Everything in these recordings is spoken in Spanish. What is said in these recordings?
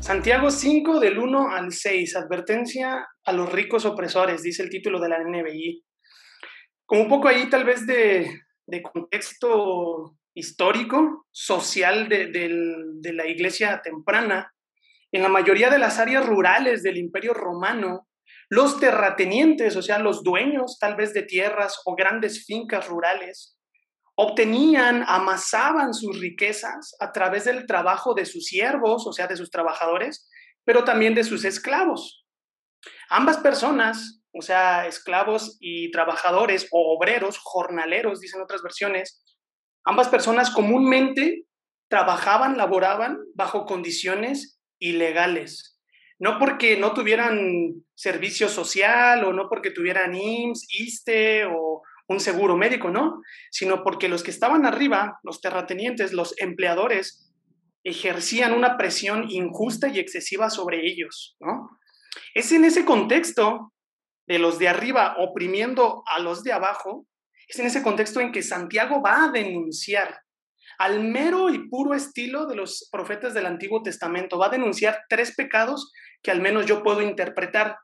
Santiago 5 del 1 al 6, advertencia a los ricos opresores, dice el título de la NBI. Como un poco ahí tal vez de, contexto histórico, social de, de la iglesia temprana, en la mayoría de las áreas rurales del imperio romano, los terratenientes, o sea, los dueños tal vez de tierras o grandes fincas rurales, obtenían, amasaban sus riquezas a través del trabajo de sus siervos, o sea, de sus trabajadores, pero también de sus esclavos. Ambas personas, o sea, esclavos y trabajadores o obreros, jornaleros, dicen otras versiones, ambas personas comúnmente trabajaban, laboraban bajo condiciones ilegales. No porque no tuvieran servicio social o no porque tuvieran IMSS, ISTE o un seguro médico, ¿no? Sino porque los que estaban arriba, los terratenientes, los empleadores, ejercían una presión injusta y excesiva sobre ellos, ¿no? Es en ese contexto de los de arriba oprimiendo a los de abajo, es en ese contexto en que Santiago va a denunciar al mero y puro estilo de los profetas del Antiguo Testamento, va a denunciar tres pecados que al menos yo puedo interpretar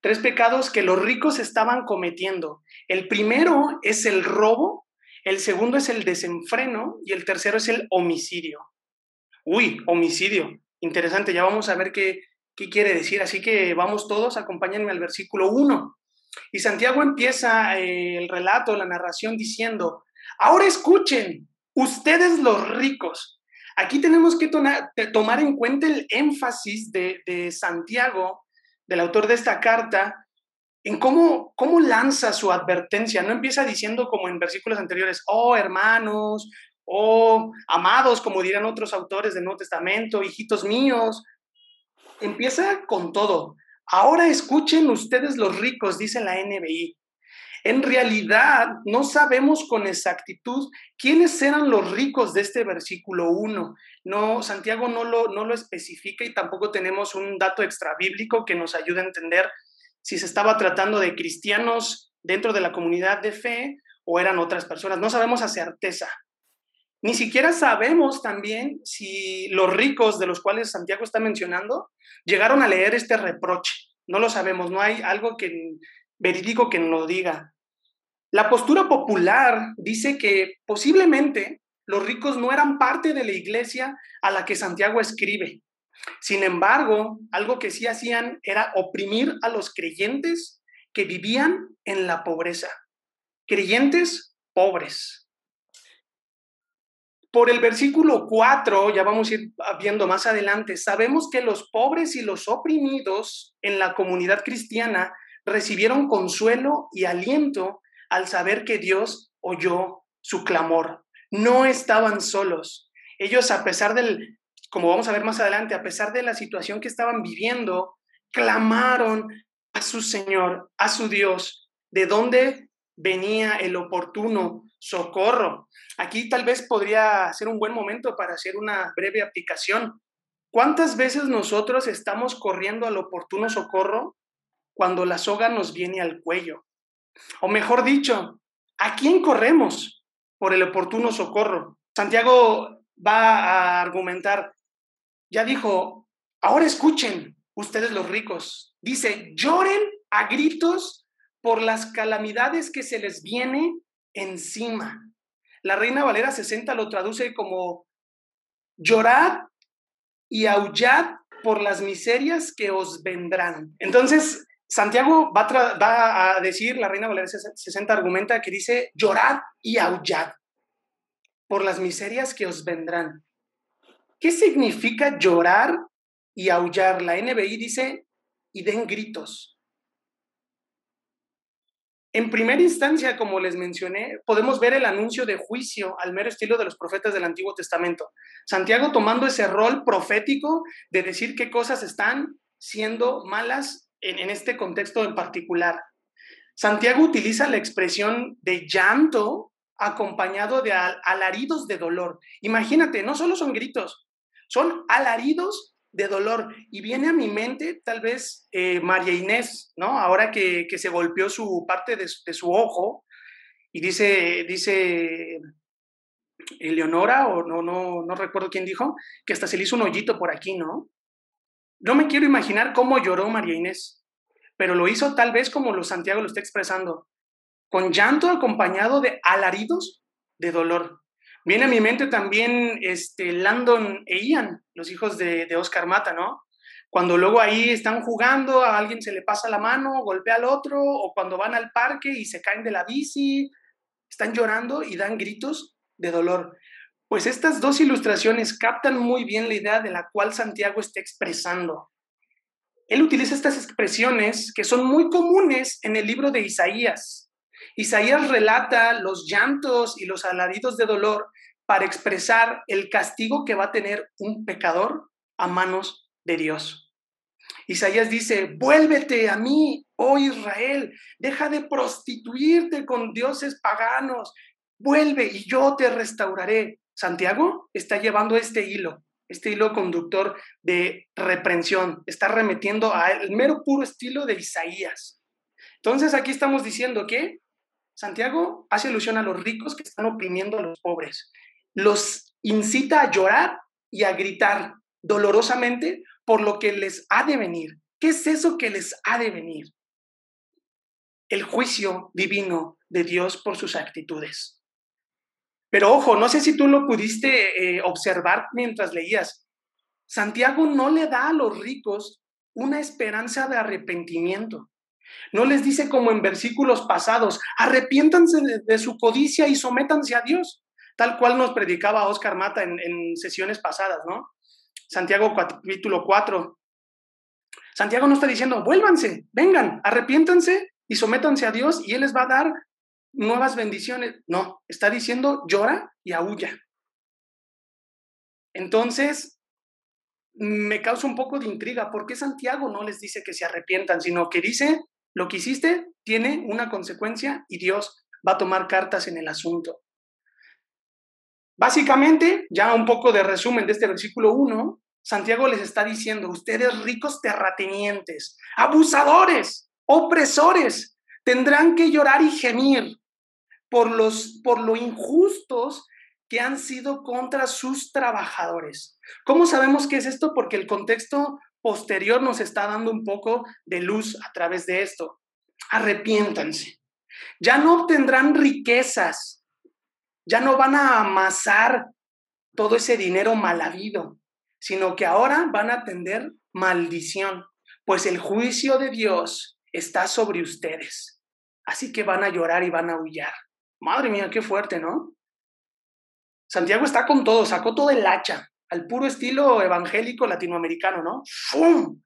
tres pecados que los ricos estaban cometiendo. El primero es el robo, el segundo es el desenfreno y el tercero es el homicidio. Uy, homicidio. Interesante, ya vamos a ver qué, qué quiere decir. Así que vamos todos, acompáñenme al versículo 1. Y Santiago empieza eh, el relato, la narración diciendo, ahora escuchen, ustedes los ricos. Aquí tenemos que tomar en cuenta el énfasis de, de Santiago del autor de esta carta, en cómo, cómo lanza su advertencia. No empieza diciendo como en versículos anteriores, oh hermanos, oh amados, como dirán otros autores del Nuevo Testamento, hijitos míos. Empieza con todo. Ahora escuchen ustedes los ricos, dice la NBI. En realidad, no sabemos con exactitud quiénes eran los ricos de este versículo 1. No, Santiago no lo, no lo especifica y tampoco tenemos un dato extrabíblico que nos ayude a entender si se estaba tratando de cristianos dentro de la comunidad de fe o eran otras personas. No sabemos a certeza. Ni siquiera sabemos también si los ricos de los cuales Santiago está mencionando llegaron a leer este reproche. No lo sabemos, no hay algo que verídico que nos lo diga. La postura popular dice que posiblemente los ricos no eran parte de la iglesia a la que Santiago escribe. Sin embargo, algo que sí hacían era oprimir a los creyentes que vivían en la pobreza. Creyentes pobres. Por el versículo 4, ya vamos a ir viendo más adelante, sabemos que los pobres y los oprimidos en la comunidad cristiana recibieron consuelo y aliento al saber que Dios oyó su clamor. No estaban solos. Ellos, a pesar del, como vamos a ver más adelante, a pesar de la situación que estaban viviendo, clamaron a su Señor, a su Dios, de dónde venía el oportuno socorro. Aquí tal vez podría ser un buen momento para hacer una breve aplicación. ¿Cuántas veces nosotros estamos corriendo al oportuno socorro cuando la soga nos viene al cuello. O mejor dicho, ¿a quién corremos por el oportuno socorro? Santiago va a argumentar, ya dijo, ahora escuchen ustedes los ricos. Dice, lloren a gritos por las calamidades que se les viene encima. La Reina Valera 60 lo traduce como llorad y aullad por las miserias que os vendrán. Entonces, Santiago va, a decir, la Reina Valeria 60 argumenta que dice, llorad y aullad por las miserias que os vendrán. ¿Qué significa llorar y aullar? La NBI dice, y den gritos. En primera instancia, como les mencioné, podemos ver el anuncio de juicio al mero estilo de los profetas del Antiguo Testamento. Santiago tomando ese rol profético de decir qué cosas están siendo malas en, este contexto en particular. Santiago utiliza la expresión de llanto acompañado de alaridos de dolor. Imagínate, no solo son gritos, son alaridos de dolor. Y viene a mi mente tal vez eh, María Inés, ¿no? Ahora que, se golpeó su parte de, su ojo y dice, dice Eleonora, o no, no, no recuerdo quién dijo, que hasta se le hizo un hoyito por aquí, ¿no? No me quiero imaginar cómo lloró María Inés, pero lo hizo tal vez como lo Santiago lo está expresando, con llanto acompañado de alaridos de dolor. Viene a mi mente también este, Landon e Ian, los hijos de, de Oscar Mata, ¿no? Cuando luego ahí están jugando, a alguien se le pasa la mano, golpea al otro, o cuando van al parque y se caen de la bici, están llorando y dan gritos de dolor. Pues estas dos ilustraciones captan muy bien la idea de la cual Santiago está expresando. Él utiliza estas expresiones que son muy comunes en el libro de Isaías. Isaías relata los llantos y los alaridos de dolor para expresar el castigo que va a tener un pecador a manos de Dios. Isaías dice, vuélvete a mí, oh Israel, deja de prostituirte con dioses paganos, vuelve y yo te restauraré. Santiago está llevando este hilo, este hilo conductor de reprensión, está remetiendo al mero puro estilo de Isaías. Entonces aquí estamos diciendo que Santiago hace alusión a los ricos que están oprimiendo a los pobres, los incita a llorar y a gritar dolorosamente por lo que les ha de venir. ¿Qué es eso que les ha de venir? El juicio divino de Dios por sus actitudes. Pero ojo, no sé si tú lo pudiste eh, observar mientras leías. Santiago no le da a los ricos una esperanza de arrepentimiento. No les dice como en versículos pasados, arrepiéntanse de, su codicia y sométanse a Dios, tal cual nos predicaba Oscar Mata en, en sesiones pasadas, ¿no? Santiago capítulo 4. Santiago no está diciendo, vuélvanse, vengan, arrepiéntanse y sométanse a Dios y Él les va a dar nuevas bendiciones. No, está diciendo llora y aúlla. Entonces, me causa un poco de intriga. ¿Por qué Santiago no les dice que se arrepientan, sino que dice, lo que hiciste tiene una consecuencia y Dios va a tomar cartas en el asunto? Básicamente, ya un poco de resumen de este versículo 1, Santiago les está diciendo, ustedes ricos terratenientes, abusadores, opresores, tendrán que llorar y gemir por, los, por lo injustos que han sido contra sus trabajadores. ¿Cómo sabemos que es esto? Porque el contexto posterior nos está dando un poco de luz a través de esto. Arrepiéntanse. Ya no obtendrán riquezas, ya no van a amasar todo ese dinero mal habido, sino que ahora van a tender maldición, pues el juicio de Dios está sobre ustedes. Así que van a llorar y van a huyar. Madre mía, qué fuerte, ¿no? Santiago está con todo, sacó todo el hacha, al puro estilo evangélico latinoamericano, ¿no? ¡Fum!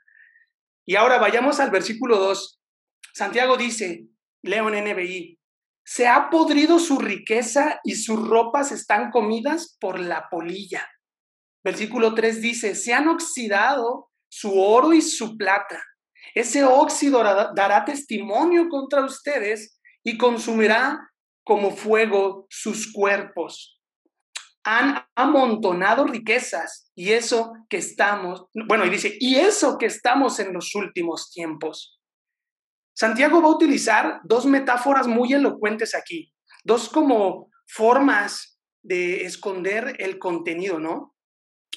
Y ahora vayamos al versículo 2. Santiago dice, leo en NBI, se ha podrido su riqueza y sus ropas están comidas por la polilla. Versículo 3 dice, se han oxidado su oro y su plata. Ese óxido dará testimonio contra ustedes y consumirá como fuego sus cuerpos. Han amontonado riquezas y eso que estamos, bueno, y dice, y eso que estamos en los últimos tiempos. Santiago va a utilizar dos metáforas muy elocuentes aquí, dos como formas de esconder el contenido, ¿no?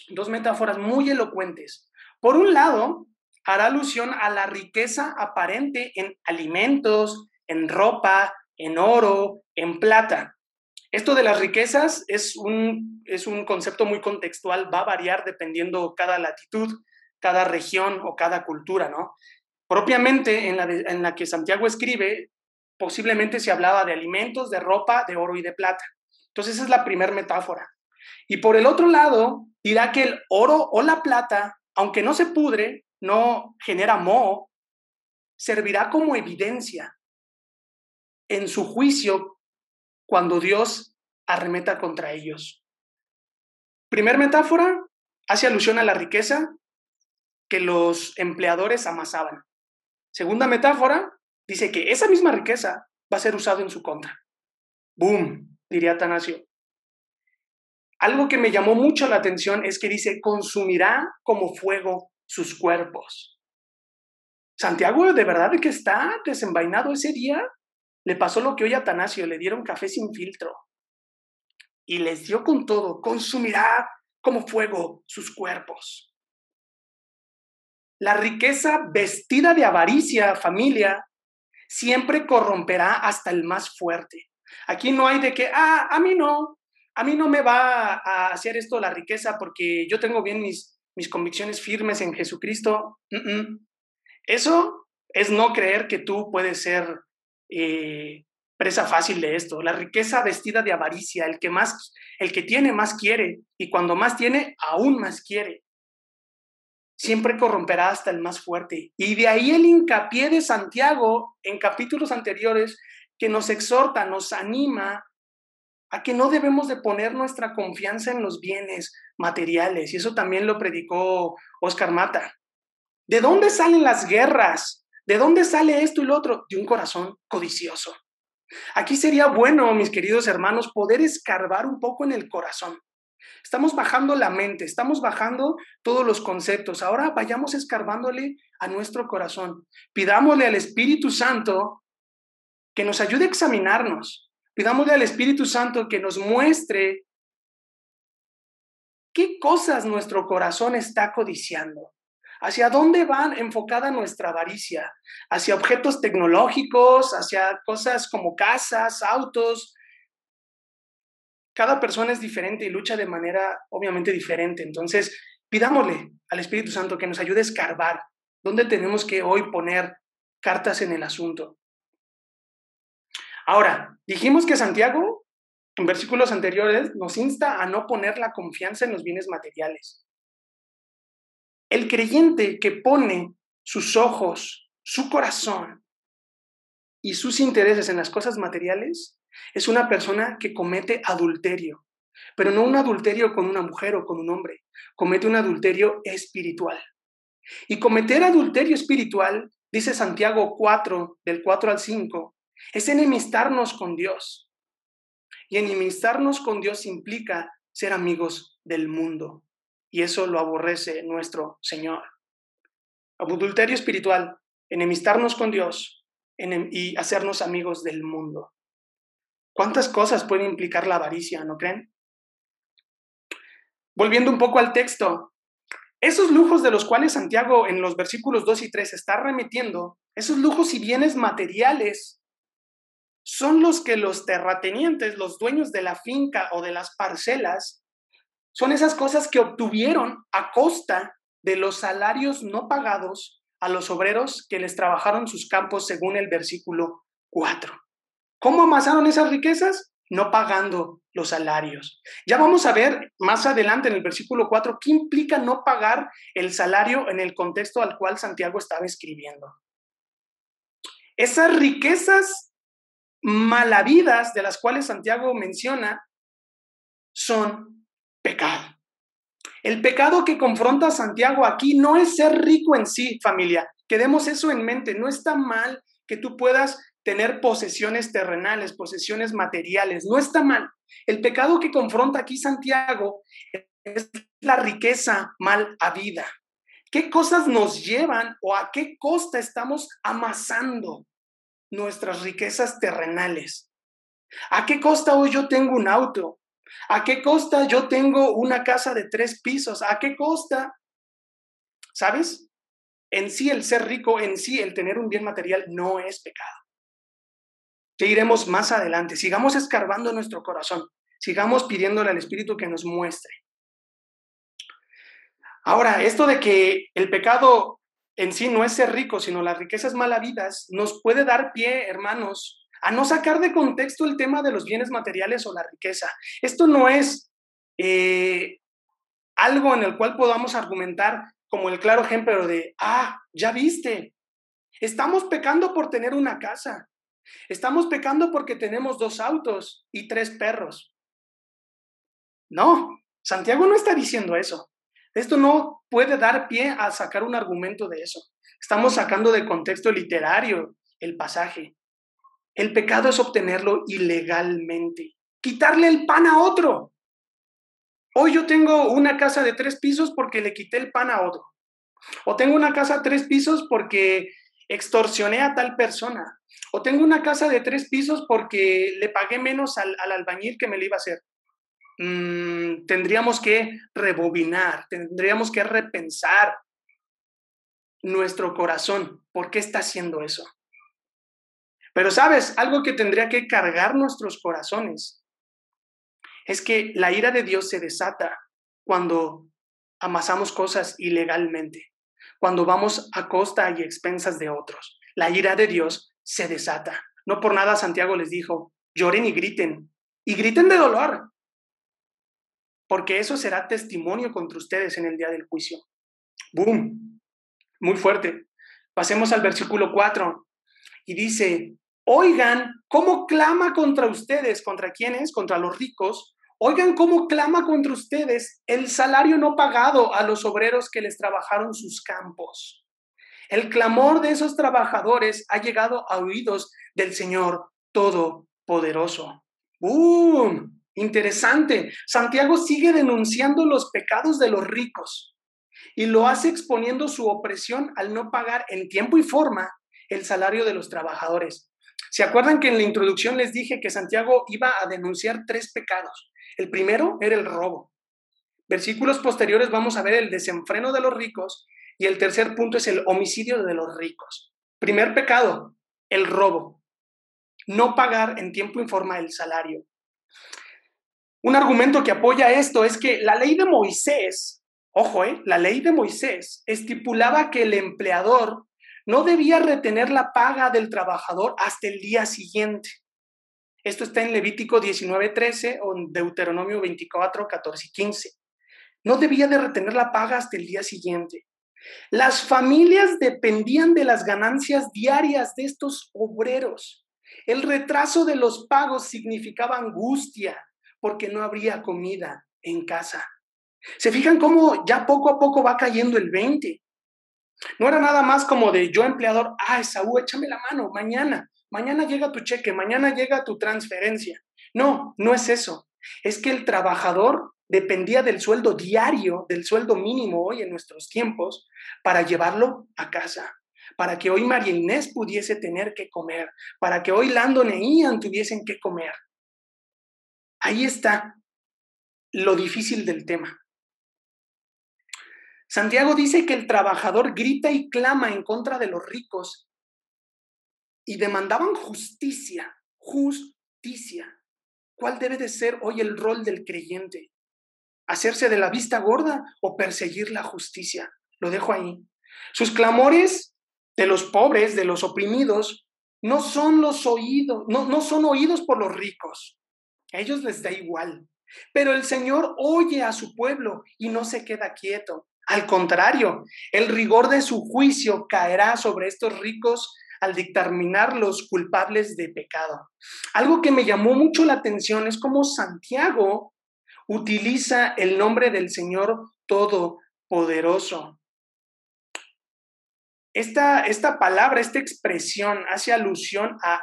Dos metáforas muy elocuentes. Por un lado, hará alusión a la riqueza aparente en alimentos, en ropa, en oro, en plata. Esto de las riquezas es un, es un concepto muy contextual, va a variar dependiendo cada latitud, cada región o cada cultura, ¿no? Propiamente en la, en la que Santiago escribe, posiblemente se hablaba de alimentos, de ropa, de oro y de plata. Entonces esa es la primera metáfora. Y por el otro lado, dirá que el oro o la plata, aunque no se pudre, no genera moho, servirá como evidencia en su juicio cuando Dios arremeta contra ellos. Primer metáfora, hace alusión a la riqueza que los empleadores amasaban. Segunda metáfora, dice que esa misma riqueza va a ser usada en su contra. ¡Boom! diría Atanasio. Algo que me llamó mucho la atención es que dice, consumirá como fuego sus cuerpos. Santiago, ¿de verdad que está desenvainado ese día? Le pasó lo que hoy a Atanasio, le dieron café sin filtro. Y les dio con todo, consumirá como fuego sus cuerpos. la riqueza vestida de avaricia, familia, siempre corromperá hasta el más fuerte. Aquí no hay de que, ah, a mí no, a mí no me va a hacer esto la riqueza porque yo tengo bien mis, mis convicciones firmes en Jesucristo. Eso es no creer que tú puedes ser eh, presa fácil de esto. La riqueza vestida de avaricia, el que más, el que tiene más quiere y cuando más tiene, aún más quiere. Siempre corromperá hasta el más fuerte. Y de ahí el hincapié de Santiago en capítulos anteriores que nos exhorta, nos anima a que no debemos de poner nuestra confianza en los bienes materiales. Y eso también lo predicó Oscar Mata. ¿De dónde salen las guerras? ¿De dónde sale esto y lo otro? De un corazón codicioso. Aquí sería bueno, mis queridos hermanos, poder escarbar un poco en el corazón. Estamos bajando la mente, estamos bajando todos los conceptos. Ahora vayamos escarbándole a nuestro corazón. Pidámosle al Espíritu Santo que nos ayude a examinarnos. Pidámosle al Espíritu Santo que nos muestre qué cosas nuestro corazón está codiciando. ¿Hacia dónde va enfocada nuestra avaricia? ¿Hacia objetos tecnológicos? ¿Hacia cosas como casas, autos? Cada persona es diferente y lucha de manera obviamente diferente. Entonces, pidámosle al Espíritu Santo que nos ayude a escarbar dónde tenemos que hoy poner cartas en el asunto. Ahora, dijimos que Santiago, en versículos anteriores, nos insta a no poner la confianza en los bienes materiales. El creyente que pone sus ojos, su corazón y sus intereses en las cosas materiales es una persona que comete adulterio, pero no un adulterio con una mujer o con un hombre, comete un adulterio espiritual. Y cometer adulterio espiritual, dice Santiago 4, del 4 al 5, es enemistarnos con Dios. Y enemistarnos con Dios implica ser amigos del mundo. Y eso lo aborrece nuestro Señor. Adulterio espiritual, enemistarnos con Dios y hacernos amigos del mundo. ¿Cuántas cosas puede implicar la avaricia, no creen? Volviendo un poco al texto, esos lujos de los cuales Santiago en los versículos 2 y 3 está remitiendo, esos lujos y bienes materiales son los que los terratenientes, los dueños de la finca o de las parcelas, son esas cosas que obtuvieron a costa de los salarios no pagados a los obreros que les trabajaron sus campos según el versículo 4. ¿Cómo amasaron esas riquezas? No pagando los salarios. Ya vamos a ver más adelante en el versículo 4 qué implica no pagar el salario en el contexto al cual Santiago estaba escribiendo. Esas riquezas malavidas de las cuales Santiago menciona son pecado. El pecado que confronta a Santiago aquí no es ser rico en sí, familia. Quedemos eso en mente. No está mal que tú puedas tener posesiones terrenales, posesiones materiales. No está mal. El pecado que confronta aquí Santiago es la riqueza mal habida. ¿Qué cosas nos llevan o a qué costa estamos amasando nuestras riquezas terrenales. ¿A qué costa hoy yo tengo un auto? ¿A qué costa yo tengo una casa de tres pisos? ¿A qué costa? ¿Sabes? En sí el ser rico, en sí el tener un bien material no es pecado. Ya iremos más adelante. Sigamos escarbando nuestro corazón. Sigamos pidiéndole al Espíritu que nos muestre. Ahora, esto de que el pecado en sí no es ser rico, sino las riquezas malavidas, nos puede dar pie, hermanos, a no sacar de contexto el tema de los bienes materiales o la riqueza. Esto no es eh, algo en el cual podamos argumentar como el claro ejemplo de, ah, ya viste, estamos pecando por tener una casa, estamos pecando porque tenemos dos autos y tres perros. No, Santiago no está diciendo eso. Esto no puede dar pie a sacar un argumento de eso. Estamos sacando de contexto literario el pasaje. El pecado es obtenerlo ilegalmente, quitarle el pan a otro. Hoy yo tengo una casa de tres pisos porque le quité el pan a otro. O tengo una casa de tres pisos porque extorsioné a tal persona. O tengo una casa de tres pisos porque le pagué menos al, al albañil que me lo iba a hacer. Mm, tendríamos que rebobinar, tendríamos que repensar. nuestro corazón. ¿Por qué está haciendo eso? Pero sabes, algo que tendría que cargar nuestros corazones es que la ira de Dios se desata cuando amasamos cosas ilegalmente, cuando vamos a costa y expensas de otros. La ira de Dios se desata. No por nada Santiago les dijo, lloren y griten, y griten de dolor, porque eso será testimonio contra ustedes en el día del juicio. ¡Boom! Muy fuerte. Pasemos al versículo 4 y dice, oigan cómo clama contra ustedes, ¿contra quiénes? Contra los ricos. Oigan cómo clama contra ustedes el salario no pagado a los obreros que les trabajaron sus campos. El clamor de esos trabajadores ha llegado a oídos del Señor Todopoderoso. ¡Boom! Interesante. Santiago sigue denunciando los pecados de los ricos y lo hace exponiendo su opresión al no pagar en tiempo y forma el salario de los trabajadores. ¿Se acuerdan que en la introducción les dije que Santiago iba a denunciar tres pecados? El primero era el robo. Versículos posteriores vamos a ver el desenfreno de los ricos y el tercer punto es el homicidio de los ricos. Primer pecado, el robo. No pagar en tiempo y forma el salario. Un argumento que apoya esto es que la ley de Moisés, ojo, eh, la ley de Moisés estipulaba que el empleador no debía retener la paga del trabajador hasta el día siguiente. Esto está en Levítico 19:13 o en Deuteronomio 24, 14 y 15. No debía de retener la paga hasta el día siguiente. Las familias dependían de las ganancias diarias de estos obreros. El retraso de los pagos significaba angustia, porque no habría comida en casa. ¿Se fijan cómo ya poco a poco va cayendo el 20? No era nada más como de yo empleador, ah, Saúl, échame la mano, mañana, mañana llega tu cheque, mañana llega tu transferencia. No, no es eso. Es que el trabajador dependía del sueldo diario, del sueldo mínimo hoy en nuestros tiempos, para llevarlo a casa, para que hoy María Inés pudiese tener que comer, para que hoy Landon e Ian tuviesen que comer. Ahí está lo difícil del tema. Santiago dice que el trabajador grita y clama en contra de los ricos y demandaban justicia, justicia. ¿Cuál debe de ser hoy el rol del creyente? ¿Hacerse de la vista gorda o perseguir la justicia? Lo dejo ahí. Sus clamores de los pobres, de los oprimidos, no son los oídos, no, no son oídos por los ricos. A ellos les da igual. Pero el Señor oye a su pueblo y no se queda quieto. Al contrario, el rigor de su juicio caerá sobre estos ricos al dictaminar los culpables de pecado. Algo que me llamó mucho la atención es cómo Santiago utiliza el nombre del Señor Todopoderoso. Esta, esta palabra, esta expresión hace alusión a,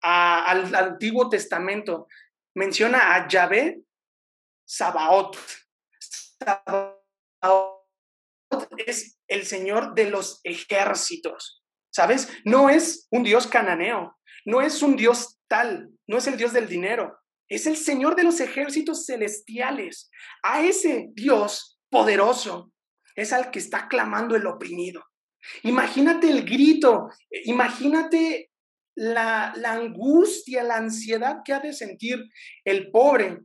al Antiguo Testamento menciona a Yahvé Sabaoth. Sabaoth es el Señor de los ejércitos, ¿sabes? No es un Dios cananeo, no es un Dios tal, no es el Dios del dinero, es el Señor de los ejércitos celestiales. A ese Dios poderoso es al que está clamando el oprimido. Imagínate el grito, imagínate la, angustia, la ansiedad que ha de sentir el pobre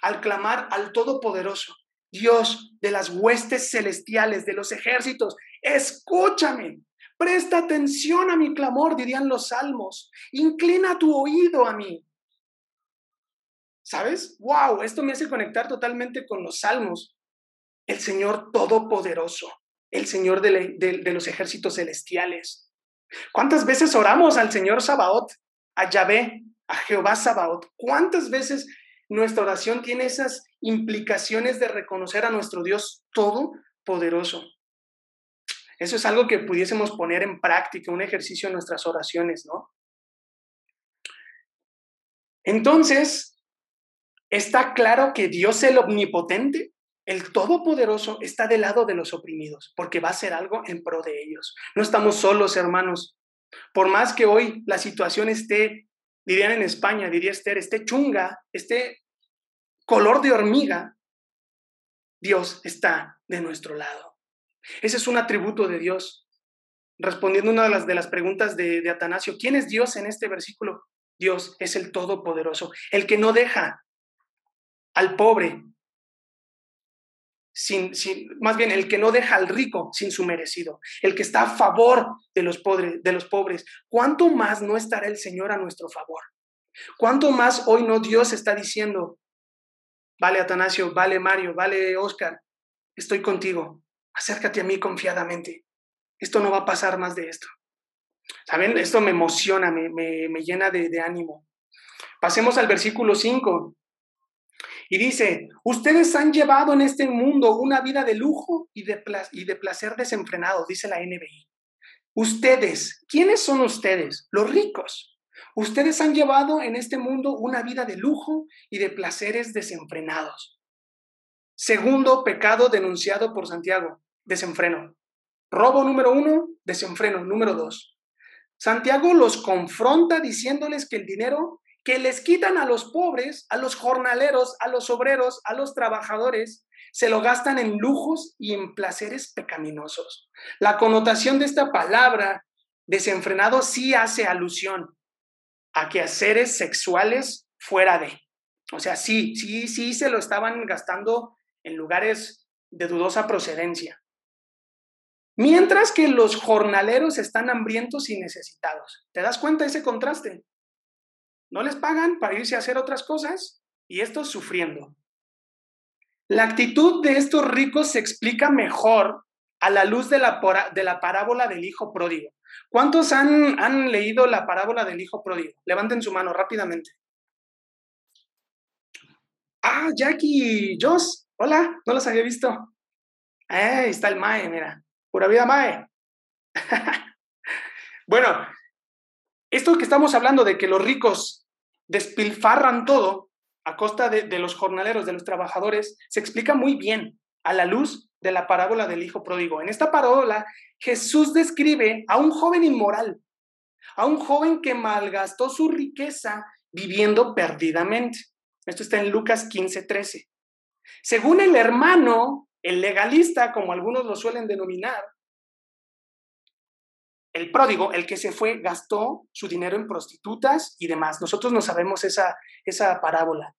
al clamar al Todopoderoso, Dios de las huestes celestiales, de los ejércitos, escúchame, presta atención a mi clamor, dirían los salmos, inclina tu oído a mí. ¿Sabes? ¡Wow! Esto me hace conectar totalmente con los salmos. El Señor Todopoderoso, el Señor de, los ejércitos celestiales. ¿Cuántas veces oramos al Señor Sabaoth, a Yahvé, a Jehová Sabaoth? ¿Cuántas veces nuestra oración tiene esas implicaciones de reconocer a nuestro Dios todopoderoso? Eso es algo que pudiésemos poner en práctica, un ejercicio en nuestras oraciones, ¿no? Entonces, está claro que Dios el omnipotente el Todopoderoso está del lado de los oprimidos, porque va a hacer algo en pro de ellos. No estamos solos, hermanos. Por más que hoy la situación esté, dirían en España, diría Esther, esté chunga, esté color de hormiga, Dios está de nuestro lado. Ese es un atributo de Dios. respondiendo una de las, preguntas de, de Atanasio, ¿quién es Dios en este versículo? Dios es el Todopoderoso, el que no deja al pobre sin, sin, más bien el que no deja al rico sin su merecido, el que está a favor de los, pobres, de los pobres. ¿Cuánto más no estará el Señor a nuestro favor? ¿Cuánto más hoy no Dios está diciendo, vale Atanasio, vale Mario, vale Oscar, estoy contigo, acércate a mí confiadamente. Esto no va a pasar más de esto. ¿Saben? Esto me emociona, me, me, me llena de, de ánimo. Pasemos al versículo 5. Y dice, ustedes han llevado en este mundo una vida de lujo y de, placer desenfrenado, dice la NBI. Ustedes, ¿quiénes son ustedes? Los ricos. Ustedes han llevado en este mundo una vida de lujo y de placeres desenfrenados. Segundo pecado denunciado por Santiago, desenfreno. Robo número uno, desenfreno número dos. Santiago los confronta diciéndoles que el dinero que les quitan a los pobres, a los jornaleros, a los obreros, a los trabajadores, se lo gastan en lujos y en placeres pecaminosos. La connotación de esta palabra, desenfrenado, sí hace alusión a quehaceres sexuales fuera de. O sea, sí, sí, sí se lo estaban gastando en lugares de dudosa procedencia. Mientras que los jornaleros están hambrientos y necesitados. ¿Te das cuenta de ese contraste? No les pagan para irse a hacer otras cosas y estos sufriendo. La actitud de estos ricos se explica mejor a la luz de la, de la parábola del hijo pródigo. ¿Cuántos han, han leído la parábola del hijo pródigo? Levanten su mano rápidamente. Ah, Jackie, Joss, hola, no los había visto. ahí está el Mae, mira. Pura vida Mae. bueno, esto que estamos hablando de que los ricos despilfarran todo a costa de, los jornaleros, de los trabajadores, se explica muy bien a la luz de la parábola del hijo pródigo. En esta parábola, Jesús describe a un joven inmoral, a un joven que malgastó su riqueza viviendo perdidamente. Esto está en Lucas 15, 13. Según el hermano, el legalista, como algunos lo suelen denominar, el pródigo, el que se fue, gastó su dinero en prostitutas y demás. Nosotros no sabemos esa, esa parábola.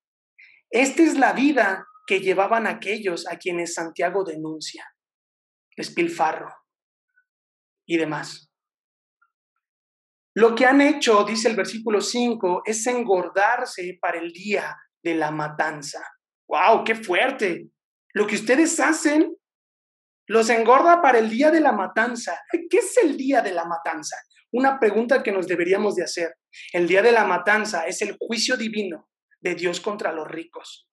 Esta es la vida que llevaban aquellos a quienes Santiago denuncia. Despilfarro y demás. Lo que han hecho, dice el versículo 5, es engordarse para el día de la matanza. ¡Wow! ¡Qué fuerte! Lo que ustedes hacen los engorda para el día de la matanza. ¿Qué es el día de la matanza? Una pregunta que nos deberíamos de hacer. El día de la matanza es el juicio divino de Dios contra los ricos.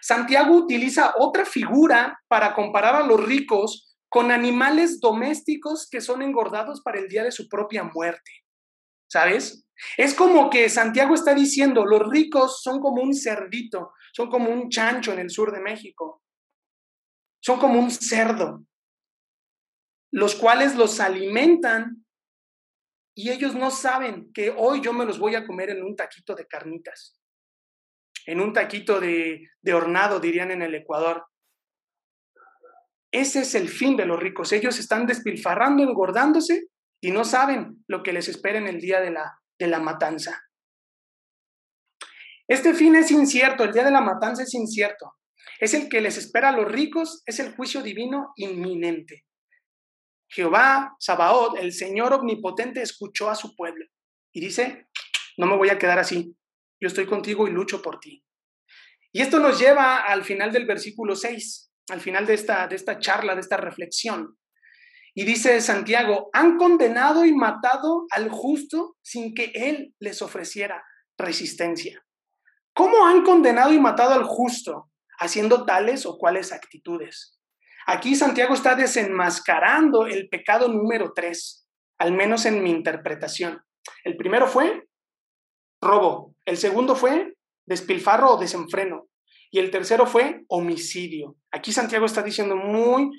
Santiago utiliza otra figura para comparar a los ricos con animales domésticos que son engordados para el día de su propia muerte. ¿Sabes? Es como que Santiago está diciendo, los ricos son como un cerdito, son como un chancho en el sur de México. Son como un cerdo, los cuales los alimentan y ellos no saben que hoy yo me los voy a comer en un taquito de carnitas, en un taquito de, de hornado, dirían en el Ecuador. Ese es el fin de los ricos. Ellos están despilfarrando, engordándose y no saben lo que les espera en el día de la, de la matanza. Este fin es incierto, el día de la matanza es incierto. Es el que les espera a los ricos, es el juicio divino inminente. Jehová, Sabaoth, el Señor omnipotente, escuchó a su pueblo y dice, no me voy a quedar así, yo estoy contigo y lucho por ti. Y esto nos lleva al final del versículo 6, al final de esta, de esta charla, de esta reflexión. Y dice Santiago, han condenado y matado al justo sin que él les ofreciera resistencia. ¿Cómo han condenado y matado al justo? Haciendo tales o cuales actitudes. Aquí Santiago está desenmascarando el pecado número tres, al menos en mi interpretación. El primero fue robo, el segundo fue despilfarro o desenfreno y el tercero fue homicidio. Aquí Santiago está diciendo muy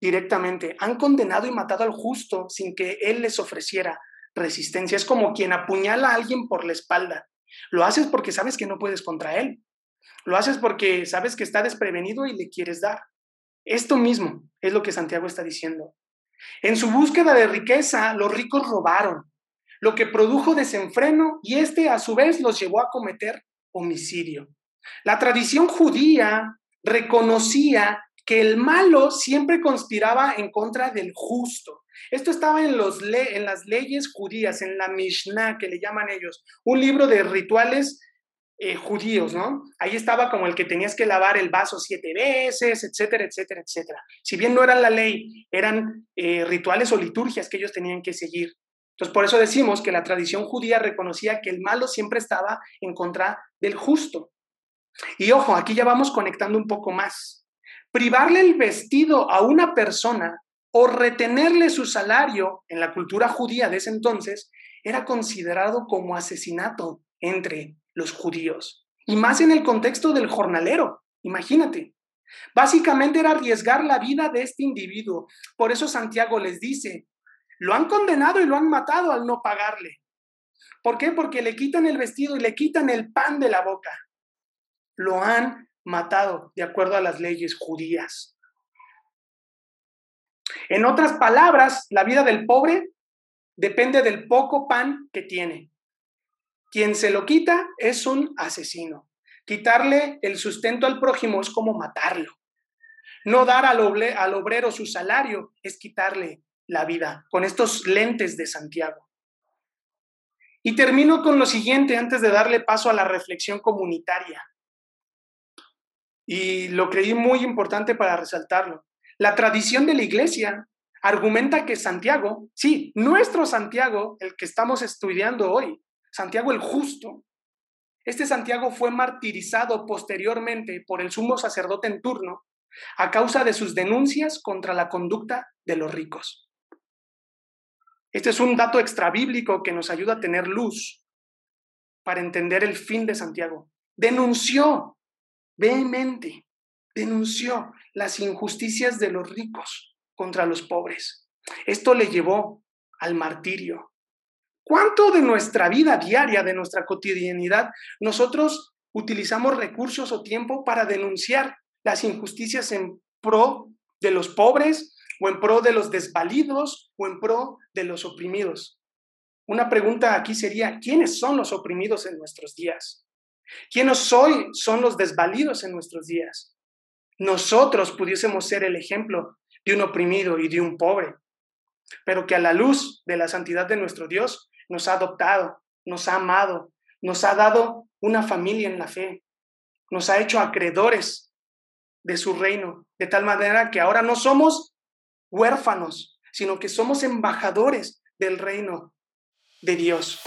directamente, han condenado y matado al justo sin que él les ofreciera resistencia. Es como quien apuñala a alguien por la espalda. Lo haces porque sabes que no puedes contra él. Lo haces porque sabes que está desprevenido y le quieres dar. Esto mismo es lo que Santiago está diciendo. En su búsqueda de riqueza, los ricos robaron, lo que produjo desenfreno y este a su vez los llevó a cometer homicidio. La tradición judía reconocía que el malo siempre conspiraba en contra del justo. Esto estaba en, los en las leyes judías, en la Mishnah, que le llaman ellos, un libro de rituales eh, judíos, ¿no? Ahí estaba como el que tenías que lavar el vaso siete veces, etcétera, etcétera, etcétera. Si bien no era la ley, eran eh, rituales o liturgias que ellos tenían que seguir. Entonces, por eso decimos que la tradición judía reconocía que el malo siempre estaba en contra del justo. Y ojo, aquí ya vamos conectando un poco más. Privarle el vestido a una persona o retenerle su salario en la cultura judía de ese entonces era considerado como asesinato entre los judíos. Y más en el contexto del jornalero, imagínate. Básicamente era arriesgar la vida de este individuo. Por eso Santiago les dice, lo han condenado y lo han matado al no pagarle. ¿Por qué? Porque le quitan el vestido y le quitan el pan de la boca. Lo han matado de acuerdo a las leyes judías. En otras palabras, la vida del pobre depende del poco pan que tiene. Quien se lo quita es un asesino. Quitarle el sustento al prójimo es como matarlo. No dar al, obrero su salario es quitarle la vida, con estos lentes de Santiago. Y termino con lo siguiente antes de darle paso a la reflexión comunitaria. Y lo creí muy importante para resaltarlo. La tradición de la iglesia argumenta que Santiago, sí, nuestro Santiago, el que estamos estudiando hoy, Santiago el justo. Este Santiago fue martirizado posteriormente por el sumo sacerdote en turno a causa de sus denuncias contra la conducta de los ricos. Este es un dato extrabíblico que nos ayuda a tener luz para entender el fin de Santiago. Denunció vehemente, denunció las injusticias de los ricos contra los pobres. Esto le llevó al martirio, ¿Cuánto de nuestra vida diaria, de nuestra cotidianidad, nosotros utilizamos recursos o tiempo para denunciar las injusticias en pro de los pobres o en pro de los desvalidos o en pro de los oprimidos? Una pregunta aquí sería, ¿quiénes son los oprimidos en nuestros días? ¿Quiénes hoy son los desvalidos en nuestros días? Nosotros pudiésemos ser el ejemplo de un oprimido y de un pobre, pero que a la luz de la santidad de nuestro Dios nos ha adoptado, nos ha amado, nos ha dado una familia en la fe, nos ha hecho acreedores de su reino, de tal manera que ahora no somos huérfanos, sino que somos embajadores del reino de Dios.